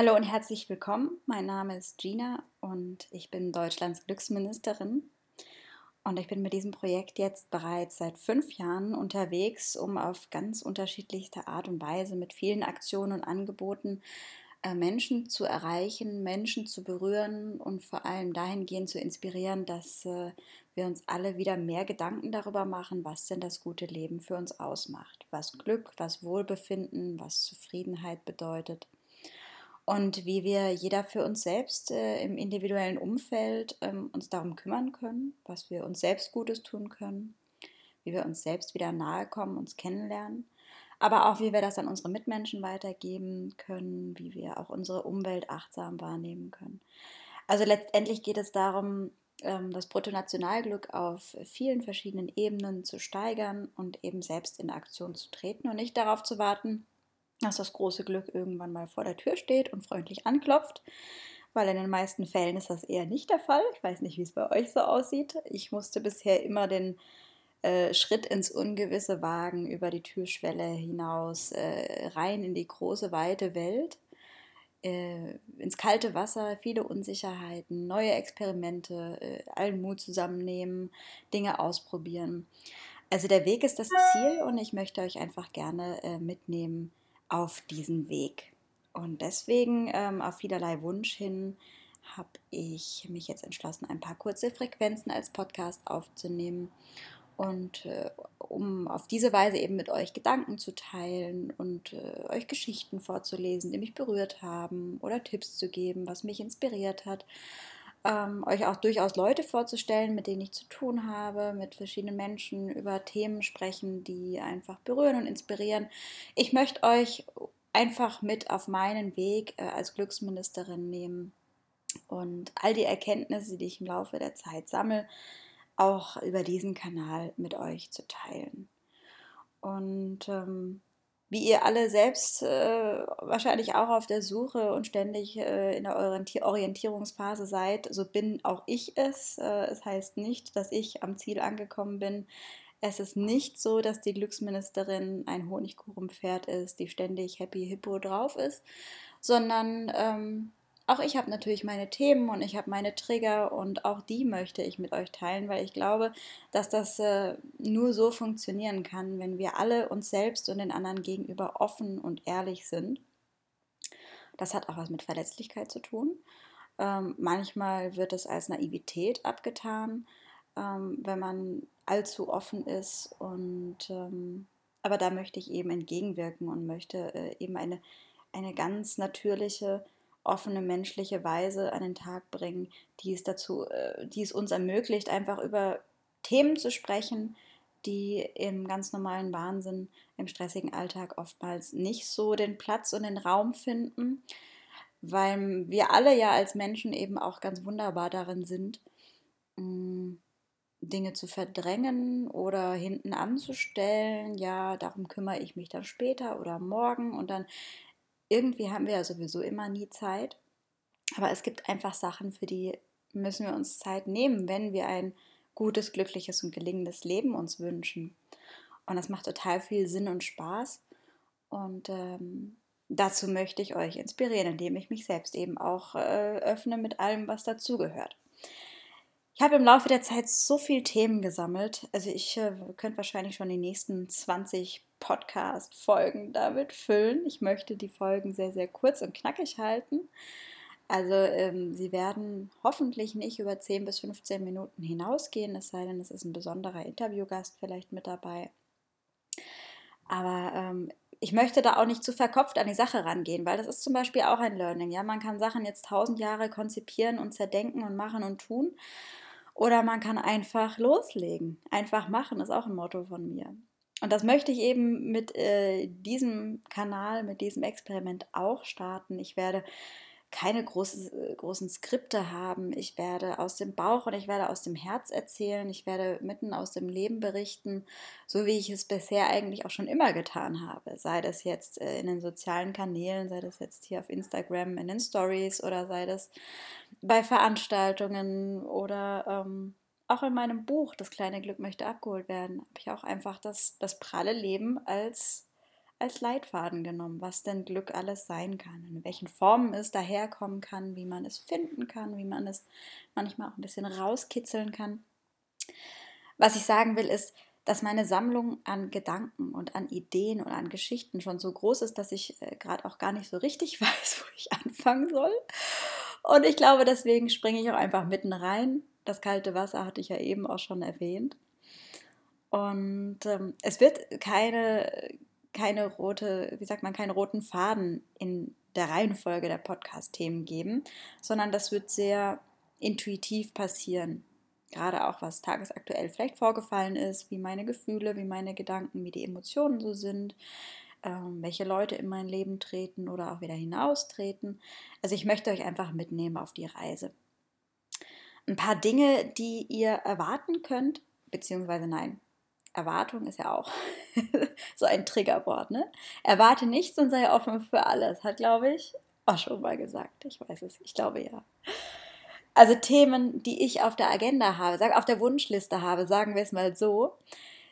Hallo und herzlich willkommen. Mein Name ist Gina und ich bin Deutschlands Glücksministerin. Und ich bin mit diesem Projekt jetzt bereits seit fünf Jahren unterwegs, um auf ganz unterschiedlichste Art und Weise mit vielen Aktionen und Angeboten äh, Menschen zu erreichen, Menschen zu berühren und vor allem dahingehend zu inspirieren, dass äh, wir uns alle wieder mehr Gedanken darüber machen, was denn das gute Leben für uns ausmacht, was Glück, was Wohlbefinden, was Zufriedenheit bedeutet und wie wir jeder für uns selbst äh, im individuellen Umfeld ähm, uns darum kümmern können, was wir uns selbst Gutes tun können, wie wir uns selbst wieder nahe kommen, uns kennenlernen, aber auch wie wir das an unsere Mitmenschen weitergeben können, wie wir auch unsere Umwelt achtsam wahrnehmen können. Also letztendlich geht es darum, ähm, das Bruttonationalglück auf vielen verschiedenen Ebenen zu steigern und eben selbst in Aktion zu treten und nicht darauf zu warten, dass das große Glück irgendwann mal vor der Tür steht und freundlich anklopft, weil in den meisten Fällen ist das eher nicht der Fall. Ich weiß nicht, wie es bei euch so aussieht. Ich musste bisher immer den äh, Schritt ins Ungewisse wagen, über die Türschwelle hinaus, äh, rein in die große, weite Welt, äh, ins kalte Wasser, viele Unsicherheiten, neue Experimente, allen Mut zusammennehmen, Dinge ausprobieren. Also der Weg ist das Ziel und ich möchte euch einfach gerne mitnehmen auf diesen Weg. Und deswegen, ähm, auf vielerlei Wunsch hin, habe ich mich jetzt entschlossen, ein paar kurze Frequenzen als Podcast aufzunehmen und äh, um auf diese Weise eben mit euch Gedanken zu teilen und äh, euch Geschichten vorzulesen, die mich berührt haben oder Tipps zu geben, was mich inspiriert hat ähm, euch auch durchaus Leute vorzustellen, mit denen ich zu tun habe, mit verschiedenen Menschen über Themen sprechen, die einfach berühren und inspirieren. Ich möchte euch einfach mit auf meinen Weg äh, als Glücksministerin nehmen und all die Erkenntnisse, die ich im Laufe der Zeit sammle, auch über diesen Kanal mit euch zu teilen. Und ähm, wie ihr alle selbst äh, wahrscheinlich auch auf der Suche und ständig äh, in der Orientierungsphase seid, so bin auch ich es. Äh, es heißt nicht, dass ich am Ziel angekommen bin. Es ist nicht so, dass die Glücksministerin ein Honigkuchenpferd ist, die ständig happy hippo drauf ist, sondern ähm, auch ich habe natürlich meine Themen und ich habe meine Trigger und auch die möchte ich mit euch teilen, weil ich glaube, dass das äh, nur so funktionieren kann, wenn wir alle uns selbst und den anderen gegenüber offen und ehrlich sind. Das hat auch was mit Verletzlichkeit zu tun. Ähm, manchmal wird es als Naivität abgetan, ähm, wenn man allzu offen ist. Und ähm, aber da möchte ich eben entgegenwirken und möchte äh, eben eine, eine ganz natürliche offene menschliche Weise an den Tag bringen, die es dazu, äh, die es uns ermöglicht, einfach über Themen zu sprechen, die im ganz normalen Wahnsinn, im stressigen Alltag oftmals nicht so den Platz und den Raum finden, weil wir alle ja als Menschen eben auch ganz wunderbar darin sind, mm, Dinge zu verdrängen oder hinten anzustellen. Ja, darum kümmere ich mich dann später oder morgen und dann irgendwie haben wir ja sowieso immer nie Zeit. Aber es gibt einfach Sachen, für die müssen wir uns Zeit nehmen, wenn wir ein gutes, glückliches und gelingendes Leben uns wünschen. Und das macht total viel Sinn und Spaß. Und ähm, dazu möchte ich euch inspirieren, indem ich mich selbst eben auch äh, öffne mit allem, was dazugehört. Ich habe im Laufe der Zeit so viele Themen gesammelt. Also ich äh, könnte wahrscheinlich schon die nächsten 20 Podcast-Folgen damit füllen. Ich möchte die Folgen sehr, sehr kurz und knackig halten. Also ähm, sie werden hoffentlich nicht über 10 bis 15 Minuten hinausgehen, es sei denn, es ist ein besonderer Interviewgast vielleicht mit dabei. Aber ähm, ich möchte da auch nicht zu verkopft an die Sache rangehen, weil das ist zum Beispiel auch ein Learning. Ja, man kann Sachen jetzt tausend Jahre konzipieren und zerdenken und machen und tun. Oder man kann einfach loslegen. Einfach machen ist auch ein Motto von mir. Und das möchte ich eben mit äh, diesem Kanal, mit diesem Experiment auch starten. Ich werde keine große, großen Skripte haben. Ich werde aus dem Bauch und ich werde aus dem Herz erzählen. Ich werde mitten aus dem Leben berichten, so wie ich es bisher eigentlich auch schon immer getan habe. Sei das jetzt äh, in den sozialen Kanälen, sei das jetzt hier auf Instagram in den Stories oder sei das bei Veranstaltungen oder ähm, auch in meinem Buch Das kleine Glück möchte abgeholt werden, habe ich auch einfach das, das pralle Leben als als Leitfaden genommen, was denn Glück alles sein kann, in welchen Formen es daherkommen kann, wie man es finden kann, wie man es manchmal auch ein bisschen rauskitzeln kann. Was ich sagen will, ist, dass meine Sammlung an Gedanken und an Ideen und an Geschichten schon so groß ist, dass ich äh, gerade auch gar nicht so richtig weiß, wo ich anfangen soll. Und ich glaube, deswegen springe ich auch einfach mitten rein. Das kalte Wasser hatte ich ja eben auch schon erwähnt. Und ähm, es wird keine keine rote, wie sagt man, keinen roten Faden in der Reihenfolge der Podcast-Themen geben, sondern das wird sehr intuitiv passieren. Gerade auch, was tagesaktuell vielleicht vorgefallen ist, wie meine Gefühle, wie meine Gedanken, wie die Emotionen so sind, ähm, welche Leute in mein Leben treten oder auch wieder hinaustreten. Also ich möchte euch einfach mitnehmen auf die Reise. Ein paar Dinge, die ihr erwarten könnt, beziehungsweise nein, Erwartung ist ja auch so ein Triggerwort, ne? Erwarte nichts und sei offen für alles, hat, glaube ich, auch schon mal gesagt. Ich weiß es, ich glaube ja. Also Themen, die ich auf der Agenda habe, sag, auf der Wunschliste habe, sagen wir es mal so,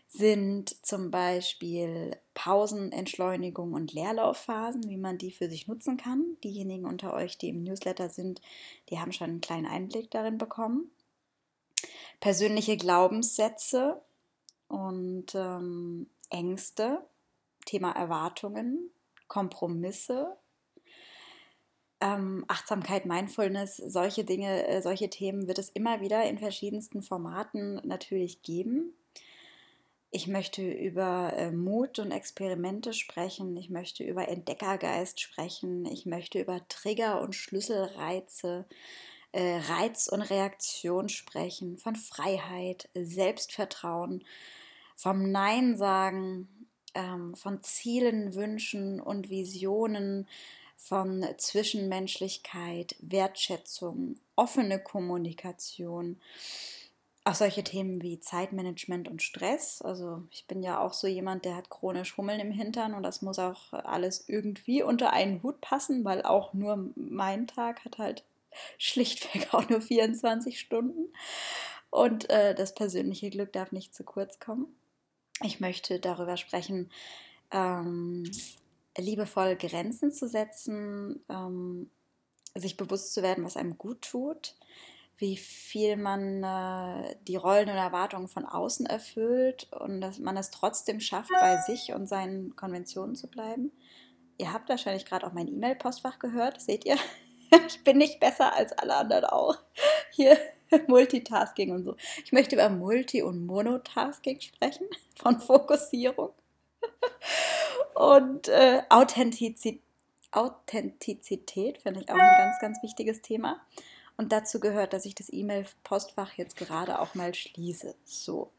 sind zum Beispiel Pausen, Entschleunigung und Leerlaufphasen, wie man die für sich nutzen kann. Diejenigen unter euch, die im Newsletter sind, die haben schon einen kleinen Einblick darin bekommen. Persönliche Glaubenssätze, und ähm, Ängste, Thema Erwartungen, Kompromisse, ähm, Achtsamkeit, Mindfulness, solche Dinge, äh, solche Themen wird es immer wieder in verschiedensten Formaten natürlich geben. Ich möchte über äh, Mut und Experimente sprechen. Ich möchte über Entdeckergeist sprechen. Ich möchte über Trigger und Schlüsselreize, äh, Reiz und Reaktion sprechen, von Freiheit, Selbstvertrauen vom Nein sagen, ähm, von Zielen, Wünschen und Visionen, von Zwischenmenschlichkeit, Wertschätzung, offene Kommunikation. Auch solche Themen wie Zeitmanagement und Stress. Also ich bin ja auch so jemand, der hat chronisch Hummeln im Hintern und das muss auch alles irgendwie unter einen Hut passen, weil auch nur mein Tag hat halt schlichtweg auch nur 24 Stunden. Und äh, das persönliche Glück darf nicht zu kurz kommen. Ich möchte darüber sprechen, ähm, liebevoll Grenzen zu setzen, ähm, sich bewusst zu werden, was einem gut tut, wie viel man äh, die Rollen und Erwartungen von außen erfüllt und dass man es trotzdem schafft, bei sich und seinen Konventionen zu bleiben. Ihr habt wahrscheinlich gerade auch mein E-Mail-Postfach gehört, seht ihr? ich bin nicht besser als alle anderen auch. Hier Multitasking und so. Ich möchte über Multi- und Monotasking sprechen, von Fokussierung. Und äh, Authentizität, Authentizität finde ich auch ein ganz, ganz wichtiges Thema. Und dazu gehört, dass ich das E-Mail-Postfach jetzt gerade auch mal schließe. So.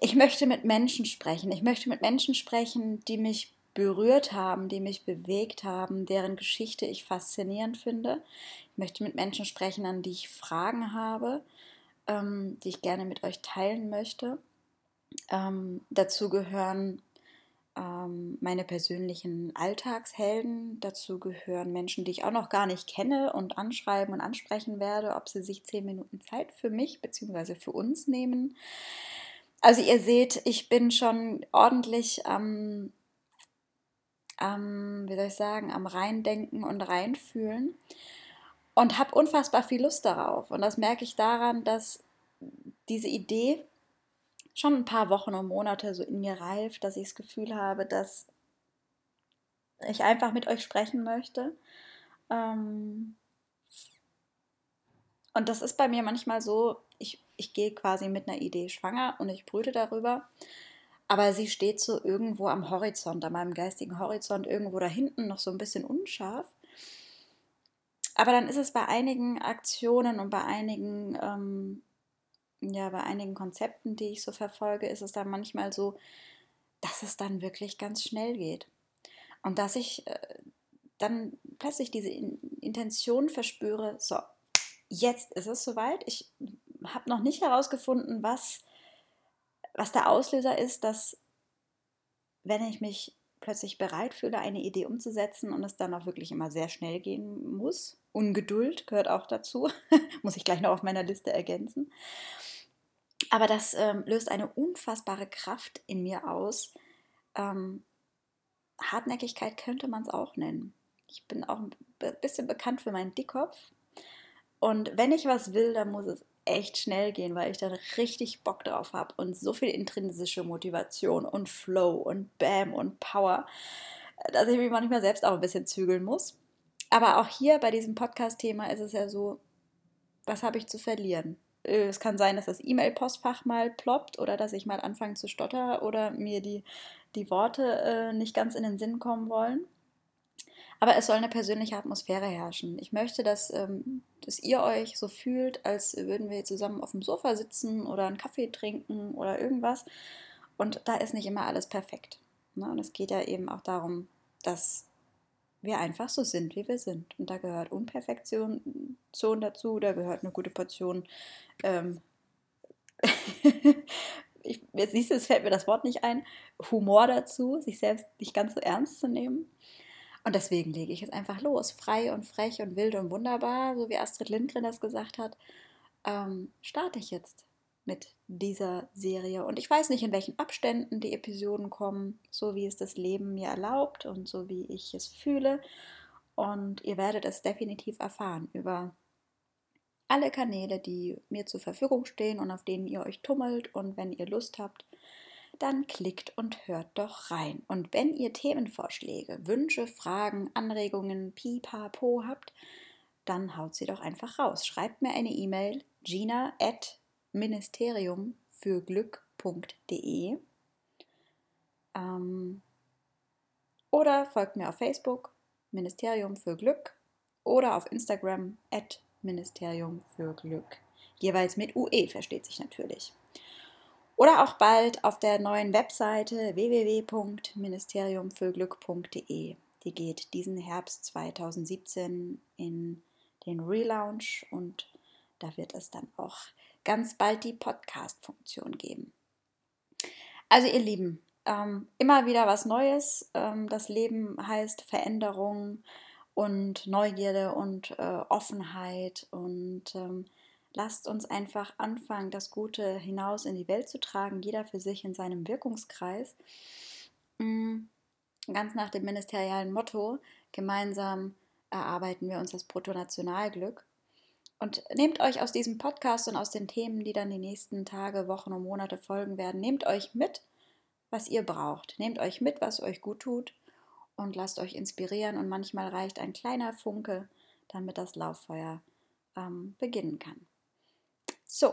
Ich möchte mit Menschen sprechen. Ich möchte mit Menschen sprechen, die mich berührt haben, die mich bewegt haben, deren Geschichte ich faszinierend finde. Ich möchte mit Menschen sprechen, an die ich Fragen habe, ähm, die ich gerne mit euch teilen möchte. Ähm, dazu gehören ähm, meine persönlichen Alltagshelden. Dazu gehören Menschen, die ich auch noch gar nicht kenne und anschreiben und ansprechen werde, ob sie sich zehn Minuten Zeit für mich bzw. für uns nehmen. Also ihr seht, ich bin schon ordentlich am am, wie soll ich sagen, am Reindenken und Reinfühlen und habe unfassbar viel Lust darauf. Und das merke ich daran, dass diese Idee schon ein paar Wochen und Monate so in mir reift, dass ich das Gefühl habe, dass ich einfach mit euch sprechen möchte. Ähm und das ist bei mir manchmal so, ich, ich gehe quasi mit einer Idee schwanger und ich brüte darüber aber sie steht so irgendwo am Horizont, an meinem geistigen Horizont, irgendwo da hinten noch so ein bisschen unscharf. Aber dann ist es bei einigen Aktionen und bei einigen, ähm, ja, bei einigen Konzepten, die ich so verfolge, ist es dann manchmal so, dass es dann wirklich ganz schnell geht. Und dass ich äh, dann plötzlich diese In Intention verspüre, so, jetzt ist es soweit. Ich habe noch nicht herausgefunden, was was der Auslöser ist, dass wenn ich mich plötzlich bereit fühle, eine Idee umzusetzen und es dann auch wirklich immer sehr schnell gehen muss, Ungeduld gehört auch dazu, muss ich gleich noch auf meiner Liste ergänzen. Aber das ähm, löst eine unfassbare Kraft in mir aus, ähm, Hartnäckigkeit könnte man es auch nennen. Ich bin auch ein bisschen bekannt für meinen Dickkopf. Und wenn ich was will, dann muss es echt schnell gehen, weil ich dann richtig Bock drauf habe und so viel intrinsische Motivation und Flow und Bam und Power, dass ich mich manchmal selbst auch ein bisschen zügeln muss. Aber auch hier bei diesem Podcast-Thema ist es ja so, was habe ich zu verlieren? Äh, es kann sein, dass das E-Mail-Postfach mal ploppt oder dass ich mal anfange zu stottern oder mir die, die Worte äh, nicht ganz in den Sinn kommen wollen. Aber es soll eine persönliche Atmosphäre herrschen. Ich möchte, dass, ähm, dass ihr euch so fühlt, als würden wir zusammen auf dem Sofa sitzen oder einen Kaffee trinken oder irgendwas. Und da ist nicht immer alles perfekt. Ne? Und es geht ja eben auch darum, dass wir einfach so sind, wie wir sind. Und da gehört Unperfektion dazu, da gehört eine gute Portion. Ähm, ich, jetzt siehst du, es fällt mir das Wort nicht ein, Humor dazu, sich selbst nicht ganz so ernst zu nehmen. Und deswegen lege ich es einfach los. Frei und frech und wild und wunderbar, so wie Astrid Lindgren das gesagt hat, ähm, starte ich jetzt mit dieser Serie. Und ich weiß nicht, in welchen Abständen die Episoden kommen, so wie es das Leben mir erlaubt und so wie ich es fühle. Und ihr werdet es definitiv erfahren über alle Kanäle, die mir zur Verfügung stehen und auf denen ihr euch tummelt. Und wenn ihr Lust habt, dann klickt und hört doch rein. Und wenn ihr Themenvorschläge, Wünsche, Fragen, Anregungen, pipapo habt, dann haut sie doch einfach raus. Schreibt mir eine E-Mail, gina at ministerium für Glück.de ähm, oder folgt mir auf Facebook Ministerium für Glück oder auf Instagram at Ministerium für Glück. Jeweils mit UE versteht sich natürlich. Oder auch bald auf der neuen Webseite www.ministeriumfürglück.de. Die geht diesen Herbst 2017 in den Relaunch und da wird es dann auch ganz bald die Podcast-Funktion geben. Also ihr Lieben, ähm, immer wieder was Neues. Ähm, das Leben heißt Veränderung und Neugierde und äh, Offenheit und ähm, lasst uns einfach anfangen, das Gute hinaus in die Welt zu tragen, jeder für sich in seinem Wirkungskreis. Mm, ganz nach dem ministerialen Motto, gemeinsam erarbeiten wir uns das Bruttonationalglück. Und nehmt euch aus diesem Podcast und aus den Themen, die dann die nächsten Tage, Wochen und Monate folgen werden, nehmt euch mit, was ihr braucht. Nehmt euch mit, was euch gut tut und lasst euch inspirieren. Und manchmal reicht ein kleiner Funke, damit das Lauffeuer ähm, beginnen kann. So,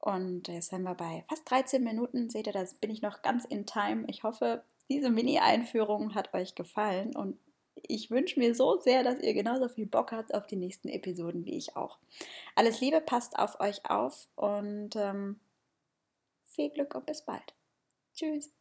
und jetzt sind wir bei fast 13 Minuten. Seht ihr, da bin ich noch ganz in Time. Ich hoffe, diese Mini-Einführung hat euch gefallen und ich wünsche mir so sehr, dass ihr genauso viel Bock habt auf die nächsten Episoden wie ich auch. Alles Liebe, passt auf euch auf und ähm, viel Glück und bis bald. Tschüss.